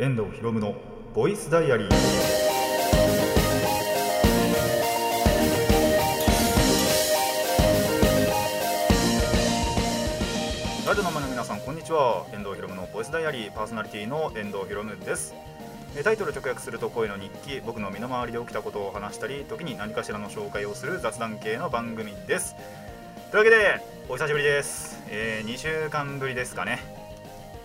遠藤博夢のボイスダイアリー。ラジオの前の皆さんこんにちは。遠藤博夢のボイスダイアリー。パーソナリティの遠藤博夢です。タイトル直訳すると声の日記。僕の身の回りで起きたことを話したり時に何かしらの紹介をする雑談系の番組です。というわけでお久しぶりです、え2週間ぶりですかね。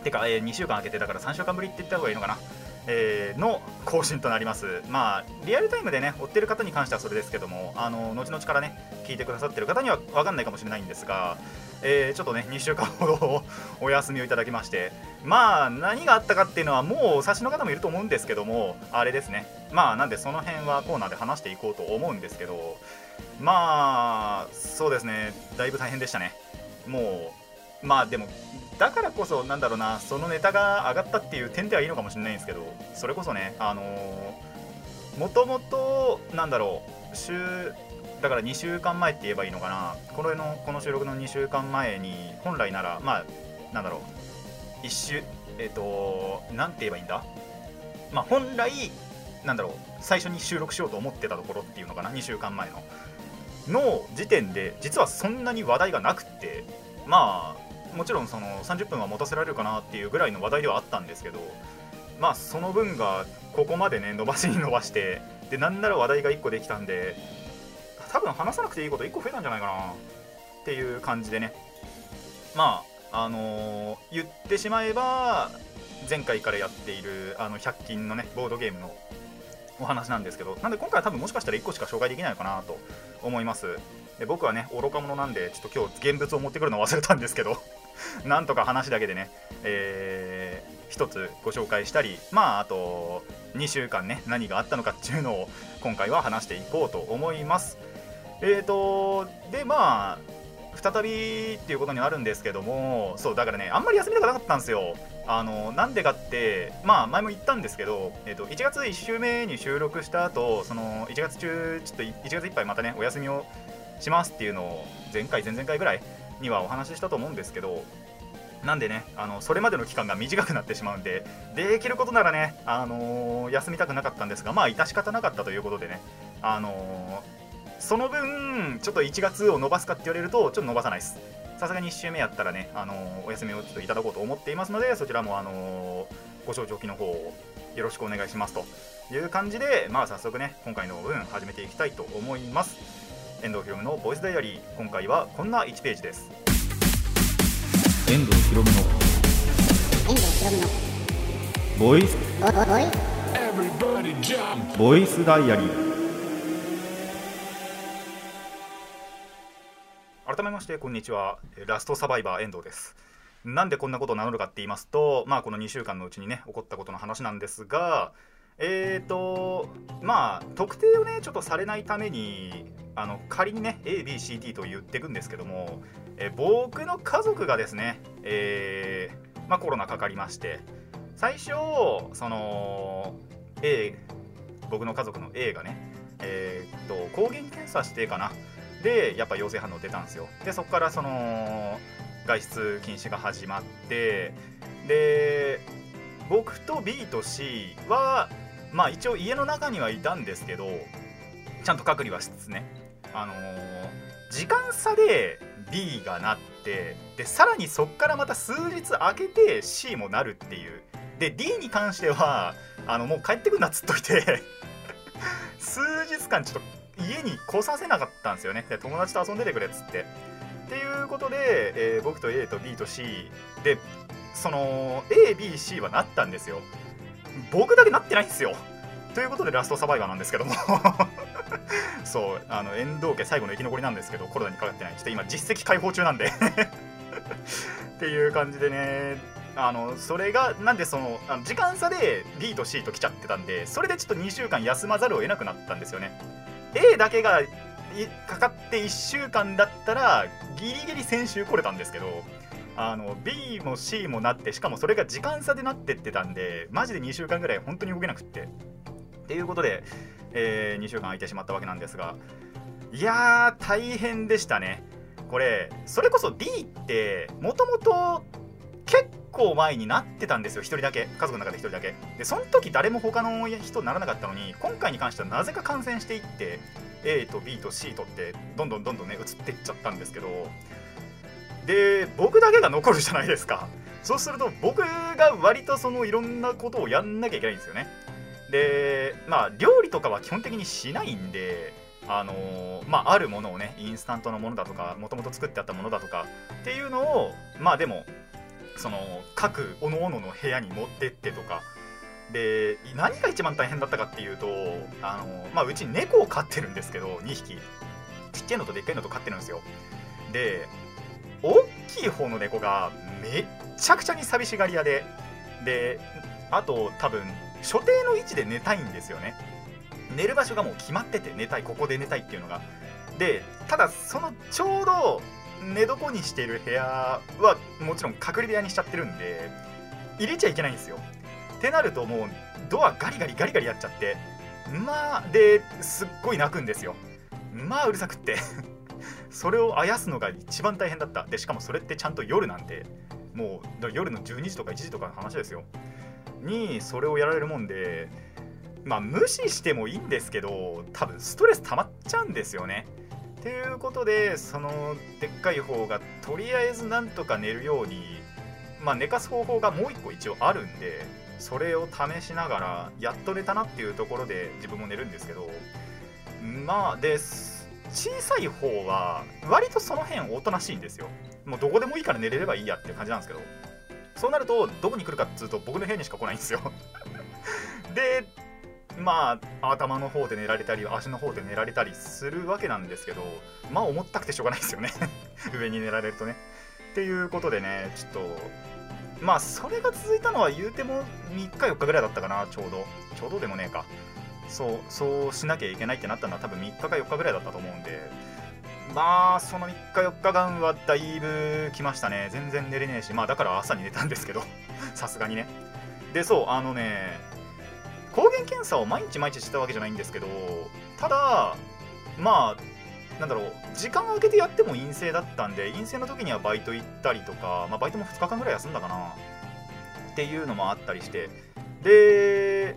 てか、え2週間空けてだから3週間ぶりって言った方がいいのかな？えーの更新となります。まあ、リアルタイムでね、追ってる方に関してはそれですけども、あの後々からね、聞いてくださってる方には分かんないかもしれないんですが、えーちょっとね、2週間ほど お休みをいただきまして、まあ、何があったかっていうのは、もうお察しの方もいると思うんですけども、あれですね、まあ、なんでその辺はコーナーで話していこうと思うんですけど、まあ、そうですね、だいぶ大変でしたね。もう、まあでも、だからこそ、なんだろうな、そのネタが上がったっていう点ではいいのかもしれないんですけど、それこそね、あのーもともと、なんだろう、週、だから2週間前って言えばいいのかな、こののこの収録の2週間前に、本来なら、まあ、なんだろう、1週、えっ、と、なんて言えばいいんだ？まあ、本来、なんだろう、最初に収録しようと思ってたところっていうのかな、2週間前の。の時点で、実はそんなに話題がなくって、まあ、もちろんその30分は持たせられるかなっていうぐらいの話題ではあったんですけどまあその分がここまでね伸ばしに伸ばしてでなんなら話題が1個できたんで多分話さなくていいこと1個増えたんじゃないかなっていう感じでね。まああのー言ってしまえば前回からやっているあの100均のねボードゲームのお話なんですけどなんで今回は多分もしかしたら1個しか紹介できないのかなと思います。で僕はね愚か者なんでちょっと今日現物を持ってくるの忘れたんですけど。なんとか話だけでね、えー一つご紹介したりまああと2週間ね何があったのかっていうのを今回は話していこうと思います。えーとでまあ再びっていうことになるんですけどもそうだからねあんまり休みたくなかったんですよ。あのなんでかってまあ前も言ったんですけど、えー、と1月1週目に収録した後その1月中ちょっと1月いっぱいまたねお休みをしますっていうのを前回前々回ぐらいにはお話ししたと思うんですけどなんでねあのそれまでの期間が短くなってしまうんでできることならね、あのー休みたくなかったんですがまあ致し方なかったということでねあのーその分ちょっと1月を伸ばすかって言われるとちょっと伸ばさないです。さすがに1週目やったらね、あのーお休みをちょっといただこうと思っていますのでそちらも、あのご承知おきの方をよろしくお願いしますという感じでまあ早速ね今回の分始めていきたいと思います。遠藤ひろむのボイスダイアリー。今回はこんな1ページです。遠藤ひろむの遠藤ひろむのボイスボボボイ Everybody jump! ボイスダイアリー。改めましてこんにちは。ラストサバイバー遠藤です。なんでこんなことを名乗るかって言いますとまあこの2週間のうちにね起こったことの話なんですがえーとまあ特定をねちょっとされないためにあの仮にね ABCD と言っていくんですけども、え僕の家族がですね、えーまあ、コロナかかりまして最初その A 僕の家族の A がねえーっと抗原検査してかな。でやっぱ陽性反応出たんですよ。でそこからその外出禁止が始まってで僕と B と C はまあ一応家の中にはいたんですけどちゃんと隔離はしつつね。あのー時間差で B がなってでさらにそっからまた数日空けて C もなるっていう。で D に関してはあのもう帰ってくんなっつっといて。数日間ちょっと家に来させなかったんですよね。で友達と遊んでてくれっつって。っていうことで、えー僕と A と B と C でその ABC はなったんですよ。僕だけなってないんですよ。ということでラストサバイバーなんですけども。そうあの遠藤家最後の生き残りなんですけどコロナにかかってない。ちょっと今実績解放中なんで。っていう感じでね。あのそれがなんでそのあの時間差で B と C と来ちゃってたんでそれでちょっと2週間休まざるを得なくなったんですよね。A だけがかかって1週間だったらギリギリ先週来れたんですけどあの B も C もなってしかもそれが時間差でなってってたんでマジで2週間ぐらい本当に動けなくって。っていうことで、え2週間空いてしまったわけなんですがいやー大変でしたね。これそれこそ D ってもともと結構前になってたんですよ1人だけ。家族の中で1人だけ。でその時誰も他の人ならなかったのに今回に関してはなぜか感染していって A と B と C とってどんどんどんどんね移っていっちゃったんですけどで僕だけが残るじゃないですか。そうすると僕が割とそのいろんなことをやんなきゃいけないんですよね。でまあ料理とかは基本的にしないんであのーまああるものをねインスタントのものだとかもともと作ってあったものだとかっていうのをまあでもその各各々の部屋に持ってってとか。で何が一番大変だったかっていうとあの、まあ、うち猫を飼ってるんですけど2匹。ちっちゃいのとでっかいのと飼ってるんですよ。で大きい方の猫がめっちゃくちゃに寂しがり屋でであと多分所定の位置で寝たいんですよね。寝る場所がもう決まってて寝たいここで寝たいっていうのが。でただそのちょうど寝床にしている部屋はもちろん隔離部屋にしちゃってるんで入れちゃいけないんですよ。ってなるともうドアガリガリガリガリやっちゃってまあですっごい泣くんですよ。まあうるさくって。それをあやすのが一番大変だった。でしかもそれってちゃんと夜なんでもう夜の12時とか1時とかの話ですよ。にそれをやられるもんでまあ無視してもいいんですけど多分ストレス溜まっちゃうんですよね。っていうことでそのでっかい方がとりあえずなんとか寝るようにまあ寝かす方法がもう一個一応あるんでそれを試しながらやっと寝たなっていうところで自分も寝るんですけどまあです小さい方は割とその辺おとなしいんですよ。もうどこでもいいから寝れればいいやっていう感じなんですけど。そうなるとどこに来るかっつうと僕の部屋にしか来ないんですよ。でまあ頭の方で寝られたり足の方で寝られたりするわけなんですけどまあ重たくてしょうがないですよね。上に寝られるとね。っていうことでねちょっとまあそれが続いたのは言うても3日4日ぐらいだったかなちょうど。ちょうどでもねえか。そうそうしなきゃいけないってなったのは多分3日か4日ぐらいだったと思うんでまあその3日4日間はだいぶ来ましたね。全然寝れねえしまあだから朝に寝たんですけど さすがにね。でそうあのね抗原検査を毎日毎日してたわけじゃないんですけどただまあなんだろう時間を空けてやっても陰性だったんで陰性の時にはバイト行ったりとか、まあ、バイトも2日間ぐらい休んだかな。っていうのもあったりして。で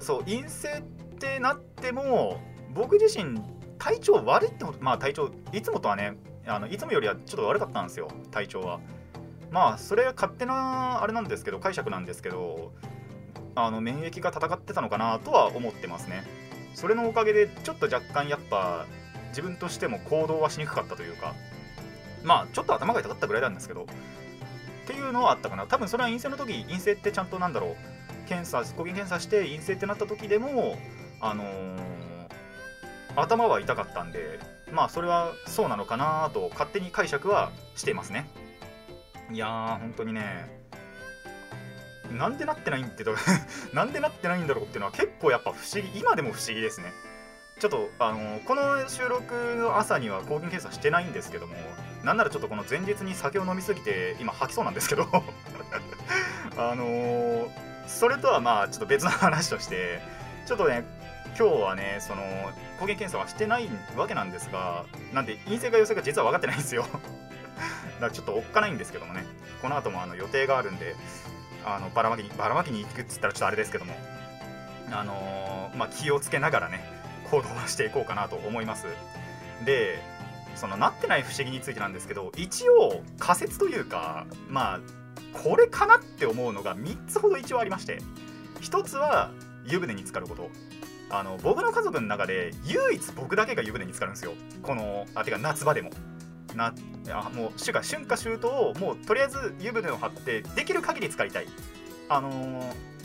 そう陰性ってってなっても僕自身体調悪いってことまあ体調いつもとはねあのいつもよりはちょっと悪かったんですよ体調は。まあそれは勝手なあれなんですけど解釈なんですけどあの免疫が戦ってたのかなとは思ってますね。それのおかげでちょっと若干やっぱ自分としても行動はしにくかったというかまあちょっと頭が痛かったぐらいなんですけどっていうのはあったかな。多分それは陰性の時陰性ってちゃんとなんだろう検査抗原検査して陰性ってなった時でもあの頭は痛かったんでまあそれはそうなのかなと勝手に解釈はしていますね。いやー本当にねなんでなってないんってと なんでなってないんだろうっていうのは結構やっぱ不思議今でも不思議ですね。ちょっとあのこの収録の朝には抗原検査してないんですけどもなんならちょっとこの前日に酒を飲みすぎて今吐きそうなんですけど。あのーそれとはまあちょっと別の話としてちょっとね今日はねその抗原検査はしてないわけなんですがなんで陰性か陽性か実は分かってないんですよ。だからちょっとおっかないんですけどもね。この後もあの予定があるんであのばらまきにばらまきに行くっつったらちょっとあれですけども。あのーまあ気をつけながらね行動はしていこうかなと思います。でそのなってない不思議についてなんですけど一応仮説というかまあこれかなって思うのが3つほど一応ありまして。1つは湯船に浸かること。あの僕の家族の中で唯一僕だけが湯船に浸かるんですよ。このあてか夏場でも。なあもう春夏春夏秋冬をもうとりあえず湯船を張ってできる限り浸かりたい。あのー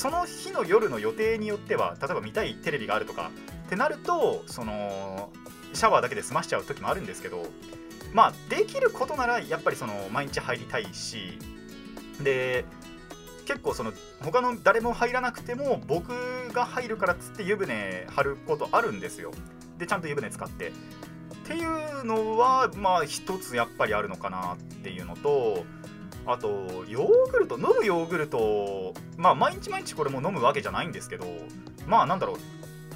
その日の夜の予定によっては例えば見たいテレビがあるとかってなるとそのシャワーだけで済ましちゃう時もあるんですけどまあできることならやっぱりその毎日入りたいしで結構その他の誰も入らなくても僕が入るからっつって湯船張ることあるんですよ。でちゃんと湯船使って。っていうのはまあ一つやっぱりあるのかなっていうのとあとヨーグルト飲むヨーグルトまあ毎日毎日これも飲むわけじゃないんですけどまあなんだろう。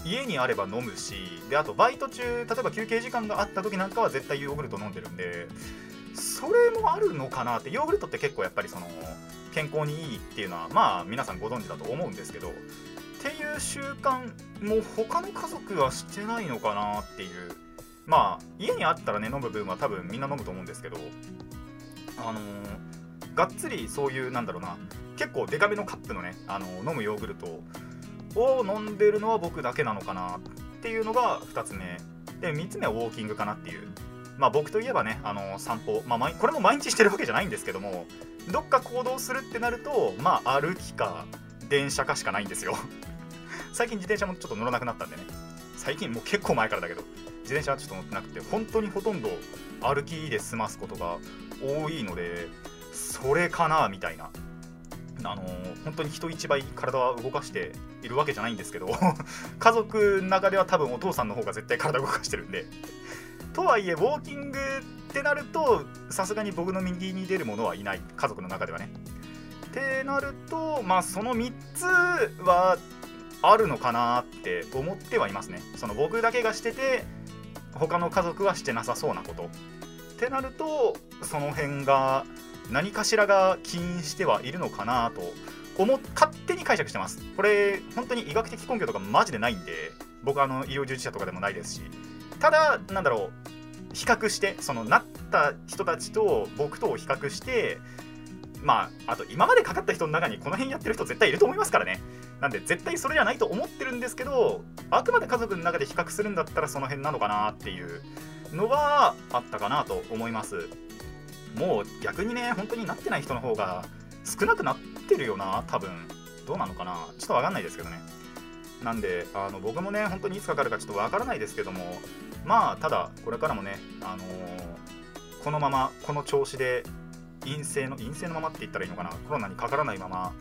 家にあれば飲むしであとバイト中例えば休憩時間があった時なんかは絶対ヨーグルト飲んでるんでそれもあるのかなってヨーグルトって結構やっぱりその健康にいいっていうのはまあ皆さんご存知だと思うんですけどっていう習慣も他の家族はしてないのかなっていう。まあ家にあったらね飲む分は多分みんな飲むと思うんですけど。あのー、がっつりそういうなんだろうな結構デカめのカップのね、あのー、飲むヨーグルトを飲んでるのは僕だけなのかなっていうのが2つ目。で3つ目はウォーキングかなっていう。まあ僕といえばね、あのー、散歩、まあ、これも毎日してるわけじゃないんですけどもどっか行動するってなるとまあ歩きか電車かしかないんですよ。最近自転車もちょっと乗らなくなったんでね。最近もう結構前からだけど自転車はちょっと乗ってなくて本当にほとんど歩きで済ますことが多いのでそれかなみたいな。あのー、本当に人一倍体は動かしているわけじゃないんですけど 家族の中では多分お父さんの方が絶対体動かしてるんで。とはいえウォーキングってなるとさすがに僕の右に出る者はいない。家族の中ではね。ってなるとまあその3つはあるのかなって思ってはいますね。その僕だけがしてて他の家族はしてなさそうなこと。ってなるとその辺が何かしらが起因してはいるのかなと思勝手に解釈してます。これ本当に医学的根拠とかマジでないんで僕あの医療従事者とかでもないですし。ただなんだろう比較してそのなった人たちと僕とを比較してまああと今までかかった人の中にこの辺やってる人絶対いると思いますからね。なんで絶対それじゃないと思ってるんですけどあくまで家族の中で比較するんだったらその辺なのかなっていうのはあったかなと思います。もう逆にね本当になってない人の方が少なくなってるよな多分。どうなのかな？ちょっと分かんないですけどね。なんであの僕もね本当にいつかかるかちょっと分からないですけどもまあただこれからもねあのー、このままこの調子で陰性の陰性のままって言ったらいいのかな？コロナにかからないまま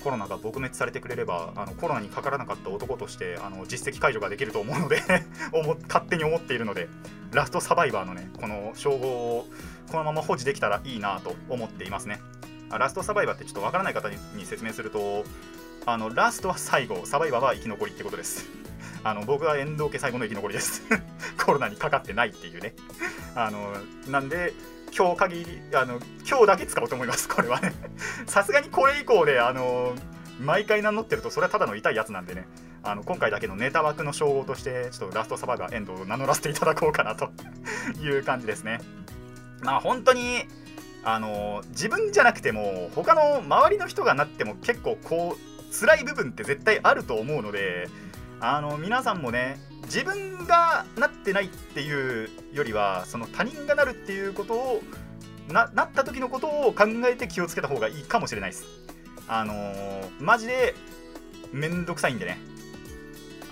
コロナが撲滅されてくれればあのコロナにかからなかった男としてあの実績解除ができると思うので 勝手に思っているのでラストサバイバーのねこの称号をこのまま保持できたらいいなと思っていますね。ラストサバイバーってちょっとわからない方に説明するとあのラストは最後サバイバーは生き残りってことです。あの僕は遠藤家最後の生き残りです。コロナにかかってないっていうね。あのなんで今日限りあの今日だけ使おうと思いますこれはね。さすがにこれ以降であの毎回名乗ってるとそれはただの痛いやつなんでね。あの今回だけのネタ枠の称号としてちょっとラストサバイバーエンドを名乗らせていただこうかなと いう感じですね。まあ本当にあの自分じゃなくても他の周りの人がなっても結構こう辛い部分って絶対あると思うのであの皆さんもね自分がなってないっていうよりはその他人がなるっていうことをななった時のことを考えて気をつけた方がいいかもしれないです。あのー、マジでめんどくさいんでね。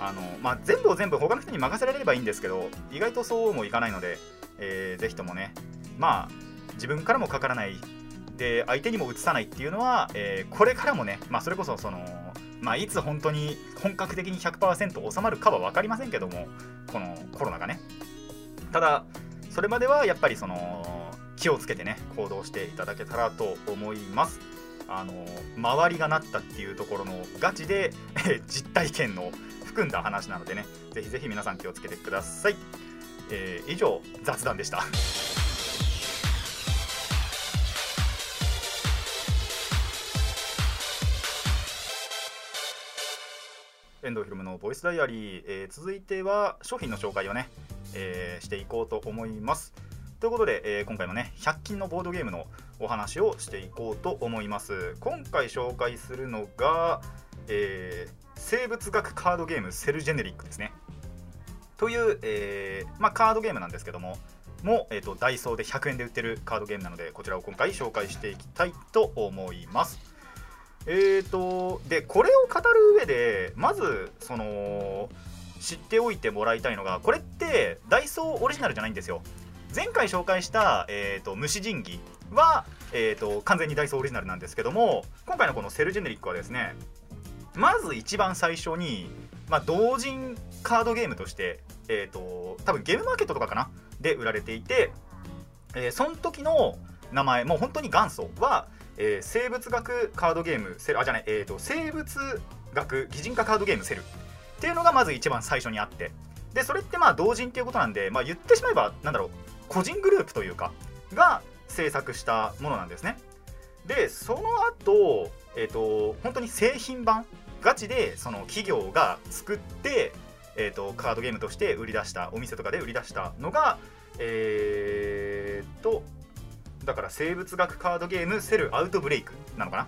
あのまあ、全部を全部他の人に任せられればいいんですけど意外とそうもいかないので、えー、ぜひともねまあ自分からもかからない。で相手にも移さないっていうのは、えー、これからもね、まあ、それこそそのまあ、いつ本当に本格的に100%収まるかは分かりませんけどもこのコロナがね。ただそれまではやっぱりその気をつけてね行動していただけたらと思います。あの周りがなったっていうところのガチで実体験の含んだ話なのでねぜひぜひ皆さん気をつけてください、えー、以上雑談でした。遠藤ひろむのボイスダイアリー、えー、続いては商品の紹介をね、えー、していこうと思います。ということで、えー、今回もね100均のボードゲームのお話をしていこうと思います。今回紹介するのが、え生物学カードゲームセルジェネリックですね。という、えまあ、カードゲームなんですけどもも、えーとダイソーで100円で売ってるカードゲームなのでこちらを今回紹介していきたいと思います。えーとでこれを語る上でまずその知っておいてもらいたいのがこれってダイソーオリジナルじゃないんですよ。前回紹介した、えーと、虫神器は、えーと、完全にダイソーオリジナルなんですけども今回のこのセルジェネリックはですねまず一番最初に、まあ、同人カードゲームとして、えーと、多分ゲームマーケットとかかな？で売られていて、えー、その時の名前もう本当に元祖はえー、生物学カードゲームセルあじゃない、えーと、生物学擬人化カードゲームセル。っていうのがまず一番最初にあって。でそれってまあ同人っていうことなんで、まあ、言ってしまえばなんだろう個人グループというかが、制作したものなんですね。でその後、えっ、と本当に製品版ガチでその企業が作って、えー、とカードゲームとして売り出したお店とかで売り出したのがえー、とだから生物学カードゲームセルアウトブレイクなのかな？っ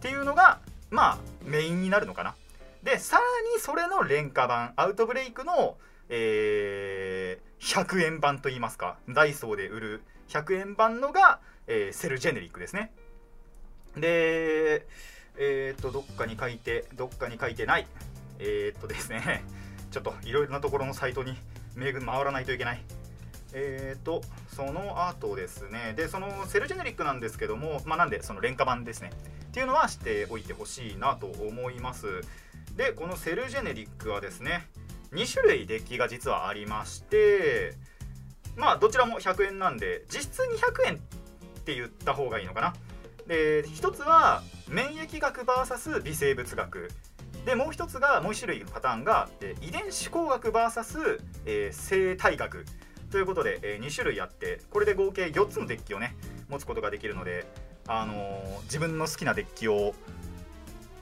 ていうのがまあメインになるのかな？でさらにそれの廉価版アウトブレイクの、えー100円版といいますかダイソーで売る100円版のが、えーセルジェネリックですね。でえー、とどっかに書いてどっかに書いてない。えー、っとですね ちょっといろいろなところのサイトに巡り回らないといけない。えー、とその後ですね。でそのセルジェネリックなんですけどもまあなんでその廉価版ですね。っていうのは知っておいてほしいなと思います。でこのセルジェネリックはですね2種類デッキが実はありましてまあどちらも100円なんで実質200円って言った方がいいのかな。で一つは免疫学 VS 微生物学。でもう一つがもう一種類のパターンが、えー遺伝子工学 VS、えー生態学。ということで、え2種類あってこれで合計4つのデッキをね持つことができるので、あのー自分の好きなデッキを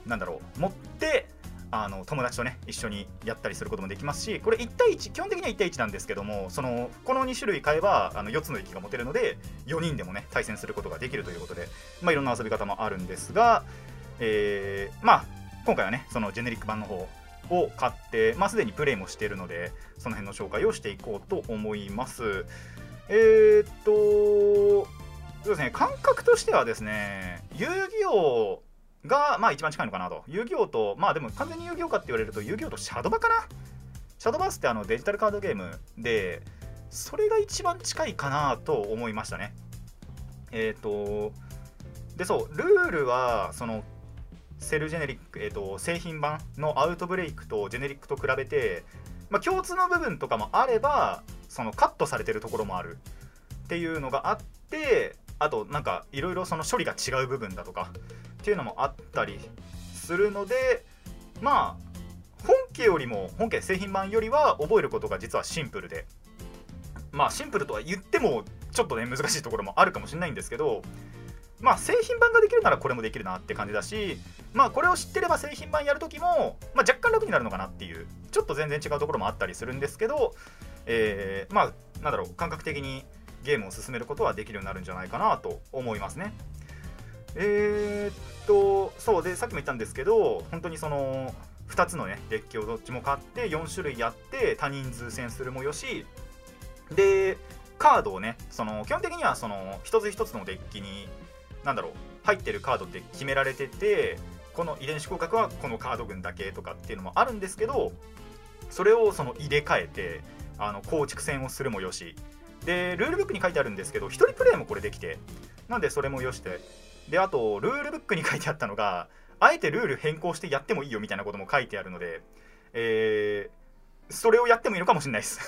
なんだろう持ってあの友達とね一緒にやったりすることもできますしこれ1対1基本的には1対1なんですけどもそのこの2種類買えばあの4つのデッキが持てるので4人でもね対戦することができるということで、まあ、いろんな遊び方もあるんですが、えーまあ今回はねそのジェネリック版の方を買って、まあ、すでにプレイもしているのでその辺の紹介をしていこうと思います。えー、っとそうですね感覚としてはですね遊戯王がまあ一番近いのかなと。遊戯王とまあでも完全に遊戯王かって言われると遊戯王とシャドバかな？シャドバースってあのデジタルカードゲームでそれが一番近いかなと思いましたね。えっ、とでそうルールはそのセルジェネリック、えー、と製品版のアウトブレイクとジェネリックと比べて、まあ、共通の部分とかもあればそのカットされてるところもあるっていうのがあってあとなんかいろいろその処理が違う部分だとかっていうのもあったりするのでまあ本家よりも本家製品版よりは覚えることが実はシンプルでまあシンプルとは言ってもちょっとね難しいところもあるかもしれないんですけどまあ製品版ができるならこれもできるなって感じだしまあこれを知ってれば製品版やるときも、まあ、若干楽になるのかなっていうちょっと全然違うところもあったりするんですけど、えーまあなんだろう感覚的にゲームを進めることはできるようになるんじゃないかなと思いますね。えーっとそうでさっきも言ったんですけど本当にその2つのねデッキをどっちも買って4種類やって多人数戦するもよしでカードをねその基本的にはその一つ一つのデッキになんだろう入ってるカードって決められててこの遺伝子広角はこのカード群だけとかっていうのもあるんですけどそれをその入れ替えてあの構築戦をするもよし。でルールブックに書いてあるんですけど1人プレイもこれできてなんでそれもよして。であとルールブックに書いてあったのがあえてルール変更してやってもいいよみたいなことも書いてあるので、えーそれをやってもいいのかもしれないです。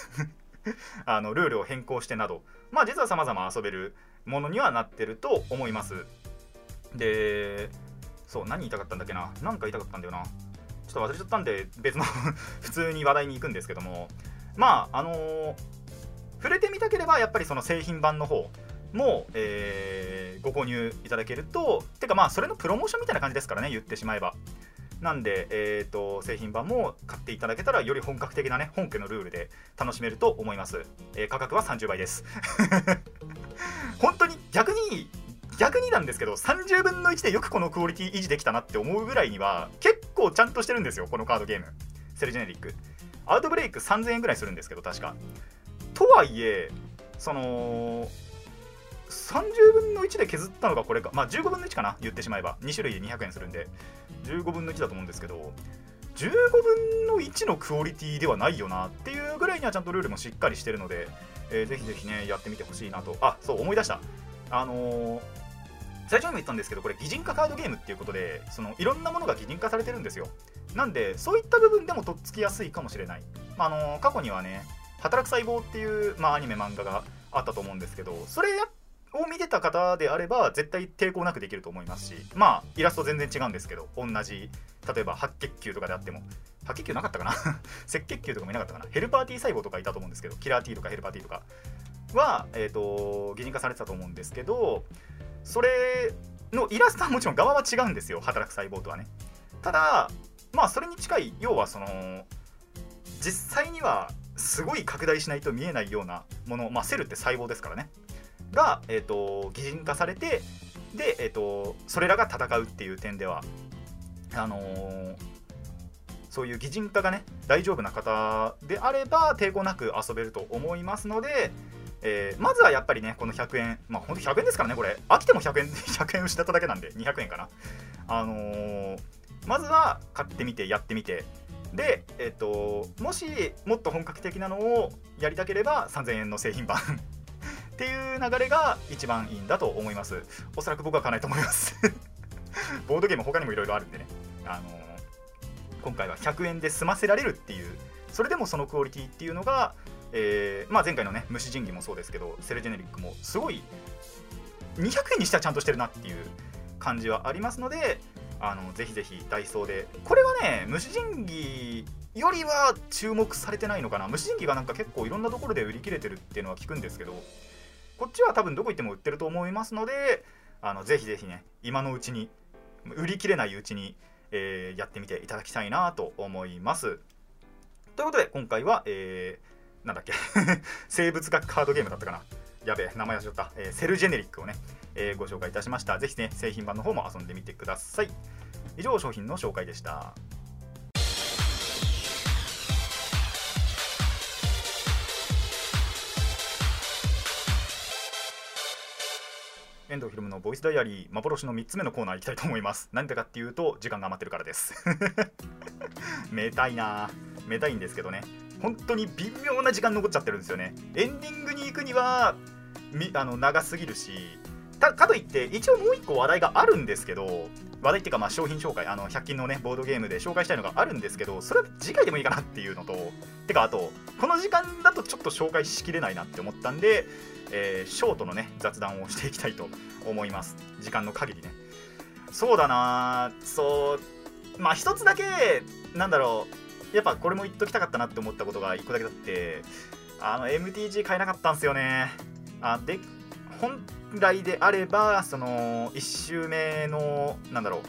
あのルールを変更してなど。まあ実は様々遊べるものにはなってると思います。でそう何言いたかったんだっけな？何か言いたかったんだよな。ちょっと忘れちゃったんで別の 普通に話題に行くんですけども。まああのー触れてみたければやっぱりその製品版の方も、えーご購入いただけるとてかまあそれのプロモーションみたいな感じですからね言ってしまえば。なんで、えー、と製品版も買っていただけたらより本格的なね本家のルールで楽しめると思います、えー価格は30倍です。本当に逆に逆になんですけど30分の1でよくこのクオリティ維持できたなって思うぐらいには結構ちゃんとしてるんですよこのカードゲーム。セルジェネリック。アウトブレイク3000円ぐらいするんですけど確か。とはいえその30分の1で削ったのがこれか。まあ15分の1かな。言ってしまえば。2種類で200円するんで。15分の1だと思うんですけど15分の1のクオリティではないよなっていうぐらいにはちゃんとルールもしっかりしてるので、えーぜひぜひねやってみてほしいなと。あそう思い出した。あのー最初にも言ったんですけどこれ擬人化カードゲームっていうことでそのいろんなものが擬人化されてるんですよ。なんでそういった部分でもとっつきやすいかもしれない、まあ、のー過去にはね働く細胞っていう、まあ、アニメ漫画があったと思うんですけどそれやっを見てた方であれば絶対抵抗なくできると思いますしまあイラスト全然違うんですけど同じ例えば白血球とかであっても白血球なかったかな？赤血球とかもいなかったかな？ヘルパー T 細胞とかいたと思うんですけどキラー T とかヘルパー T とかは、えー、と擬人化されてたと思うんですけどそれのイラストはもちろん側は違うんですよ働く細胞とはね。ただまあそれに近い要はその実際にはすごい拡大しないと見えないようなもの、まあ、セルって細胞ですからね。が、えー、と擬人化されてで、えー、とそれらが戦うっていう点ではあのーそういう擬人化がね大丈夫な方であれば抵抗なく遊べると思いますので、えーまずはやっぱりねこの100円まあほんと100円ですからねこれ。飽きても100円100円失っただけなんで200円かな。あのーまずは買ってみてやってみてでえっ、ともしもっと本格的なのをやりたければ3000円の製品版っていう流れが一番いいんだと思います。おそらく僕は買わないと思います。ボードゲーム他にもいろいろあるんでね。あのー今回は100円で済ませられるっていうそれでもそのクオリティっていうのが、えーまあ、前回のね虫神器もそうですけどセルジェネリックもすごい200円にしてはちゃんとしてるなっていう感じはありますのであのぜひぜひダイソーで。これはね虫神器よりは注目されてないのかな。虫神器がなんか結構いろんなところで売り切れてるっていうのは聞くんですけどこっちは多分どこ行っても売ってると思いますのであのぜひぜひね今のうちに売り切れないうちにえーやってみていただきたいなと思います。ということで今回は、えーなんだっけ 生物学カードゲームだったかな。やべえ名前忘れちゃった、えーセルジェネリックをね、えーご紹介いたしました。ぜひね製品版の方も遊んでみてください。以上商品の紹介でした。遠藤ひろむのボイスダイアリー幻の3つ目のコーナー行きたいと思います。なんでかっていうと時間が余ってるからです。めたいな。めたいんですけどね。本当に微妙な時間残っちゃってるんですよね。エンディングに行くにはみあの長すぎるしたかといって一応もう1個話題があるんですけど話題っていうかまあ商品紹介あの100均のねボードゲームで紹介したいのがあるんですけどそれは次回でもいいかなっていうのとてかあとこの時間だとちょっと紹介しきれないなって思ったんで、えーショートのね雑談をしていきたいと思います。時間の限りね。そうだなそうまあ一つだけなんだろう。やっぱこれも言っときたかったなって思ったことが1個だけだってあの MTG 買えなかったんですよね。あで本来であればその1周目のなんだろう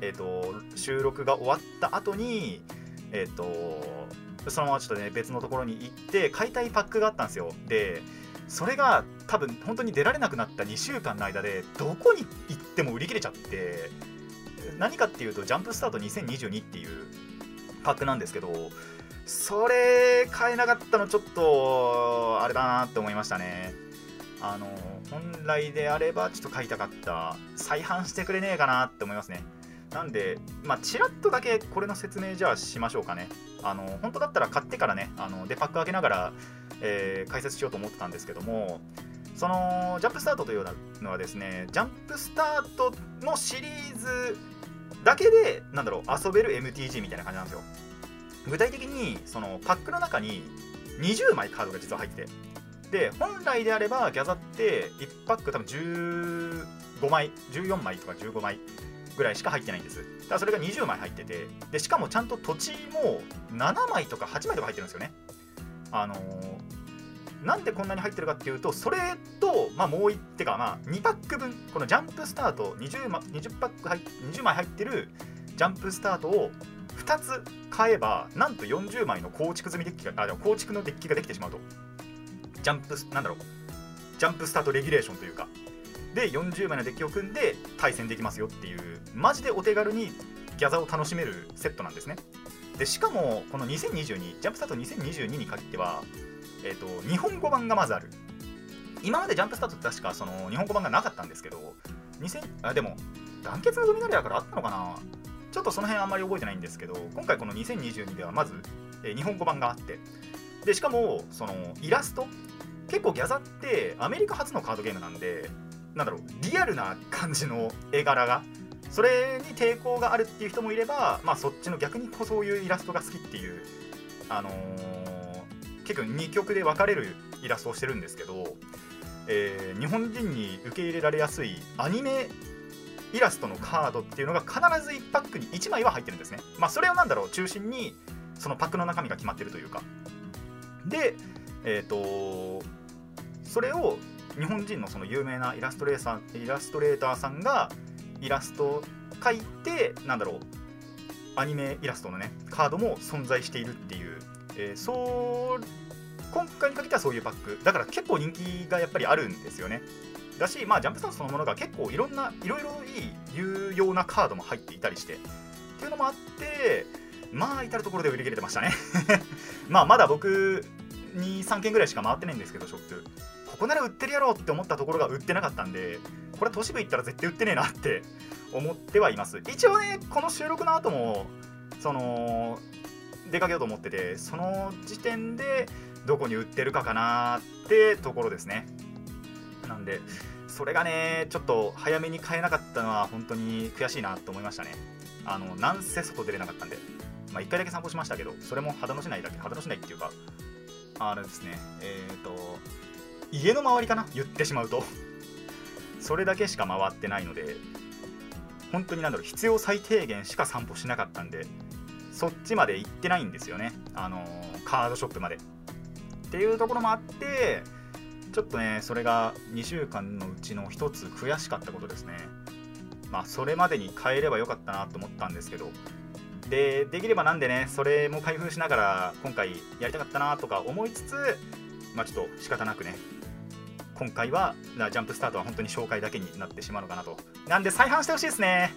えっ、と収録が終わった後にえっ、とそのままちょっとね別のところに行って買いたいパックがあったんですよ。でそれが多分本当に出られなくなった2週間の間でどこに行っても売り切れちゃって何かっていうとジャンプスタート2022っていうパックなんですけどそれ買えなかったのちょっとあれだなって思いましたね。あの本来であればちょっと買いたかった再販してくれねえかなって思いますね。なんでまあちらっとだけこれの説明じゃあしましょうかね。あの本当だったら買ってからねあのでパック開けながら、えー解説しようと思ってたんですけどもそのジャンプスタートというのはですねジャンプスタートのシリーズだけでなんだろう遊べる MTG みたいな感じなんですよ。具体的にそのパックの中に20枚カードが実は入っててで本来であればギャザって1パック多分15枚14枚とか15枚ぐらいしか入ってないんです。だからそれが20枚入っててでしかもちゃんと土地も7枚とか8枚とか入ってるんですよね。あのーなんでこんなに入ってるかっていうとそれと、まあ、もう1ってか、まあ、2パック分このジャンプスタート 20, 20パック入20枚入ってるジャンプスタートを2つ買えばなんと40枚の構築済みデッキがあ構築のデッキができてしまうと。ジャンプスなんだろう。ジャンプスタートレギュレーションというか。で40枚のデッキを組んで対戦できますよっていうマジでお手軽にギャザを楽しめるセットなんですね。でしかもこの2022ジャンプスタート2022に限ってはえー、と日本語版がまずある。今までジャンプスタートって確かその日本語版がなかったんですけど2000あでも団結のドミナリアからあったのかな？ちょっとその辺あんまり覚えてないんですけど今回この2022ではまず、えー日本語版があって。でしかもそのイラスト結構ギャザってアメリカ初のカードゲームなんでなんだろうリアルな感じの絵柄がそれに抵抗があるっていう人もいればまあそっちの逆にこうそういうイラストが好きっていうあのー結構2曲で分かれるイラストをしてるんですけど、えー日本人に受け入れられやすいアニメイラストのカードっていうのが必ず1パックに1枚は入ってるんですね。まあそれをなんだろう中心にそのパックの中身が決まってるというか。で、えっ、とそれを日本人のその有名なイラストレーサーイラストレーターさんがイラストを描いてなんだろうアニメイラストのねカードも存在しているっていう、えーそう今回に限ってはそういうパックだから結構人気がやっぱりあるんですよね。だし、まあ、ジャンプスターそのものが結構いろんないろいろいい有用なカードも入っていたりして。っていうのもあってまあ至る所で売り切れてましたね。まあまだ僕に3件ぐらいしか回ってないんですけどショップ。ここなら売ってるやろうって思ったところが売ってなかったんでこれ都市部行ったら絶対売ってねえなって思ってはいます。一応ねこの収録の後もその出かけようと思っててその時点でどこに売ってるかかなってところですね。なんでそれがねちょっと早めに買えなかったのは本当に悔しいなと思いましたね。あのなんせ外出れなかったんで。まあ1回だけ散歩しましたけどそれも秦野市内だけ秦野市内っていうかあれですね。えっ、と家の周りかな？言ってしまうと。それだけしか回ってないので本当になんだろう必要最低限しか散歩しなかったんでそっちまで行ってないんですよね。あのーカードショップまで。っていうところもあってちょっとねそれが2週間のうちの1つ悔しかったことですね。まあそれまでに変えればよかったなと思ったんですけどでできればなんでねそれも開封しながら今回やりたかったなとか思いつつまあちょっと仕方なくね今回はジャンプスタートは本当に紹介だけになってしまうのかなと。なんで再販してほしいですね。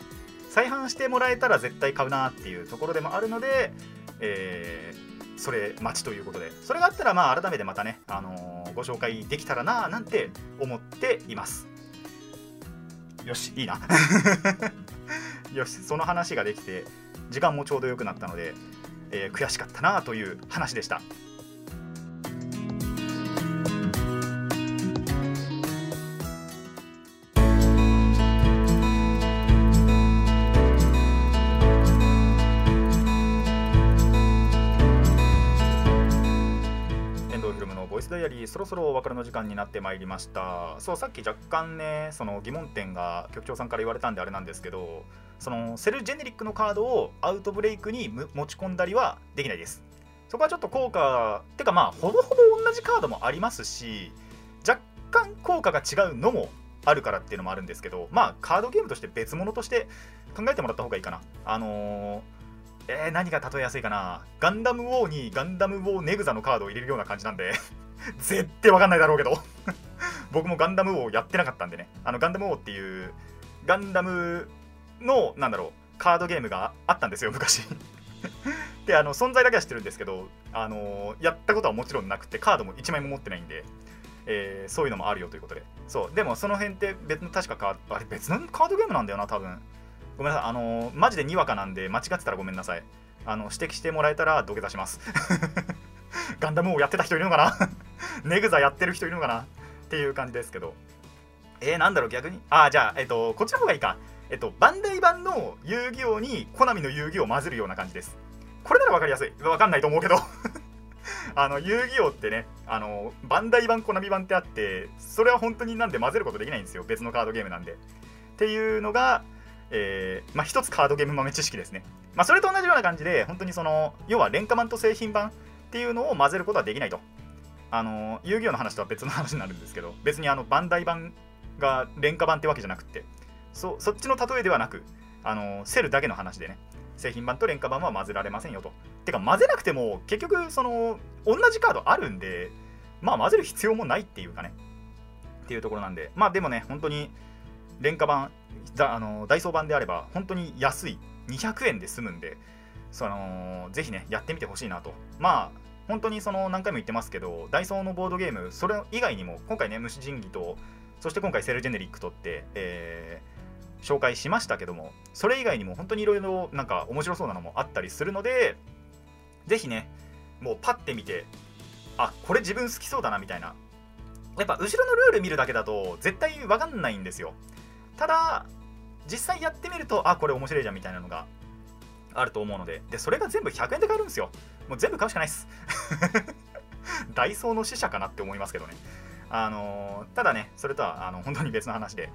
再販してもらえたら絶対買うなっていうところでもあるので、えーそれ待ちということで。それがあったらまあ改めてまたね、あのーご紹介できたらななんて思っています。よしいいな。よしその話ができて時間もちょうど良くなったので、えー悔しかったなという話でした。遠藤ひろむのボイスダイアリーそろそろお別れの時間になってまいりました。そうさっき若干ねその疑問点が局長さんから言われたんであれなんですけどそのセルジェネリックのカードをアウトブレイクに持ち込んだりはできないです。そこはちょっと効果てかまあほぼほぼ同じカードもありますし若干効果が違うのもあるからっていうのもあるんですけどまあカードゲームとして別物として考えてもらった方がいいかな。あのーえー何が例えやすいかな。ガンダムウォーにガンダムウォーネグザのカードを入れるような感じなんで 絶対わかんないだろうけど。僕もガンダムウォーやってなかったんでね。あのガンダムウォーっていうガンダムのなんだろうカードゲームがあったんですよ昔。であの存在だけは知ってるんですけど、あのやったことはもちろんなくてカードも1枚も持ってないんで、えーそういうのもあるよということで。そう。でもその辺って別の確かカあれ別のカードゲームなんだよな多分。ごめんなさい。あのマジでにわかなんで間違ってたらごめんなさい。あの指摘してもらえたら土下座します。ガンダムをやってた人いるのかな？ネグザやってる人いるのかな？っていう感じですけど。えー、なんだろう逆に？あーじゃあえっ、とこっちの方がいいか。えっ、とバンダイ版の遊戯王にコナミの遊戯王を混ぜるような感じです。これなら分かりやすい。分かんないと思うけど。あの遊戯王ってねあのバンダイ版コナミ版ってあってそれは本当になんで混ぜることできないんですよ。別のカードゲームなんで。っていうのがえーまあ、一つカードゲーム豆知識ですね。まあ、それと同じような感じで、本当にその、要は廉価版と製品版っていうのを混ぜることはできないと。あの、遊戯王の話とは別の話になるんですけど、別にあの、バンダイ版が廉価版ってわけじゃなくて、そそっちの例えではなく、あの、セルだけの話でね、製品版と廉価版は混ぜられませんよと。てか、混ぜなくても、結局、その、同じカードあるんで、まあ、混ぜる必要もないっていうかね、っていうところなんで、まあ、でもね、本当に、廉価版あのダイソー版であれば本当に安い。200円で済むんでそのぜひねやってみてほしいなと。まあ本当にその何回も言ってますけどダイソーのボードゲームそれ以外にも今回ね虫神器とそして今回セルジェネリックとって、えー紹介しましたけどもそれ以外にも本当にいろいろなんか面白そうなのもあったりするのでぜひねもうパッて見てあこれ自分好きそうだなみたいな。やっぱ後ろのルール見るだけだと絶対わかんないんですよ。ただ実際やってみるとあこれ面白いじゃんみたいなのがあると思うので。でそれが全部100円で買えるんですよ。もう全部買うしかないです。ダイソーの死者かなって思いますけどね。あのーただねそれとはあの本当に別の話で。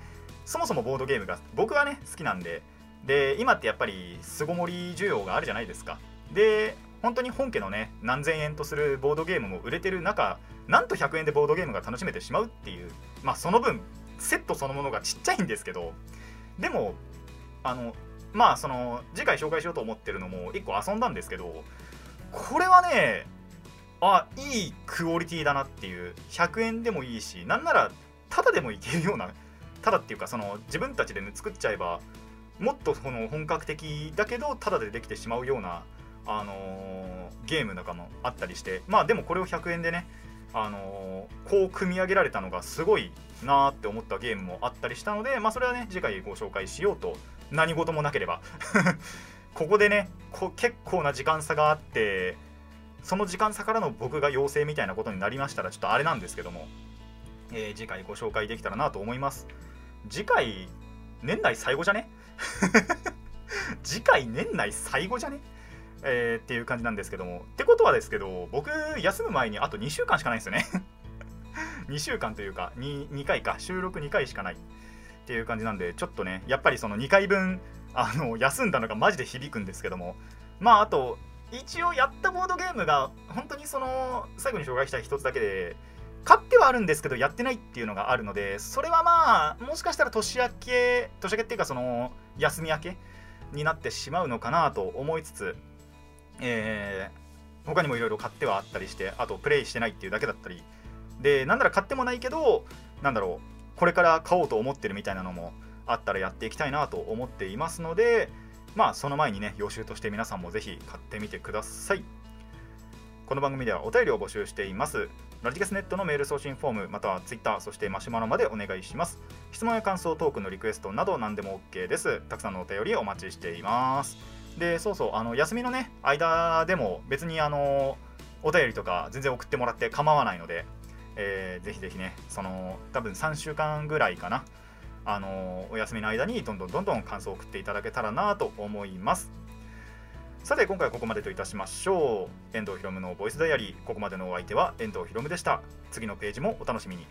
そもそもボードゲームが僕はね好きなんでで今ってやっぱり巣ごもり需要があるじゃないですか。で本当に本家のね何千円とするボードゲームも売れてる中なんと100円でボードゲームが楽しめてしまうっていうまあその分セットそのものがちっちゃいんですけどでもあのまあその次回紹介しようと思ってるのも1個遊んだんですけどこれはねあいいクオリティだなっていう100円でもいいしなんならタダでもいけるようなタダっていうかその自分たちで、ね、作っちゃえばもっとこの本格的だけどタダでできてしまうような、あのーゲームとかもあったりしてまあでもこれを100円でね、あのーこう組み上げられたのがすごいなーって思ったゲームもあったりしたのでまあそれはね次回ご紹介しようと何事もなければ。ここでねこ結構な時間差があってその時間差からの僕が陽性みたいなことになりましたらちょっとあれなんですけども、えー次回ご紹介できたらなと思います。次回年内最後じゃね？次回年内最後じゃね？えーっていう感じなんですけども。ってことはですけど僕休む前にあと2週間しかないんですよね。2週間というか 2, 2回か。収録2回しかない。っていう感じなんでちょっとねやっぱりその2回分あの休んだのがマジで響くんですけども。まああと一応やったボードゲームが本当にその最後に紹介したい一つだけで買ってはあるんですけどやってないっていうのがあるのでそれはまあもしかしたら年明け年明けっていうかその休み明けになってしまうのかなと思いつつえー他にもいろいろ買ってはあったりしてあとプレイしてないっていうだけだったり。でなんなら買ってもないけどなんだろうこれから買おうと思ってるみたいなのもあったらやっていきたいなと思っていますのでまあその前にね予習として皆さんもぜひ買ってみてください。この番組ではお便りを募集しています。ラジキャスネットのメール送信フォームまたは Twitter そしてマシュマロまでお願いします。質問や感想トークのリクエストなど何でも OK です。たくさんのお便りお待ちしています。でそうそうあの休みのね間でも別にあのお便りとか全然送ってもらって構わないので、えーぜひぜひねその多分3週間ぐらいかな。あのお休みの間にどんどんどんどん感想を送っていただけたらなと思います。さて今回はここまでといたしましょう。遠藤ひろむのボイスダイアリー。ここまでのお相手は遠藤ひろむでした。次のページもお楽しみに。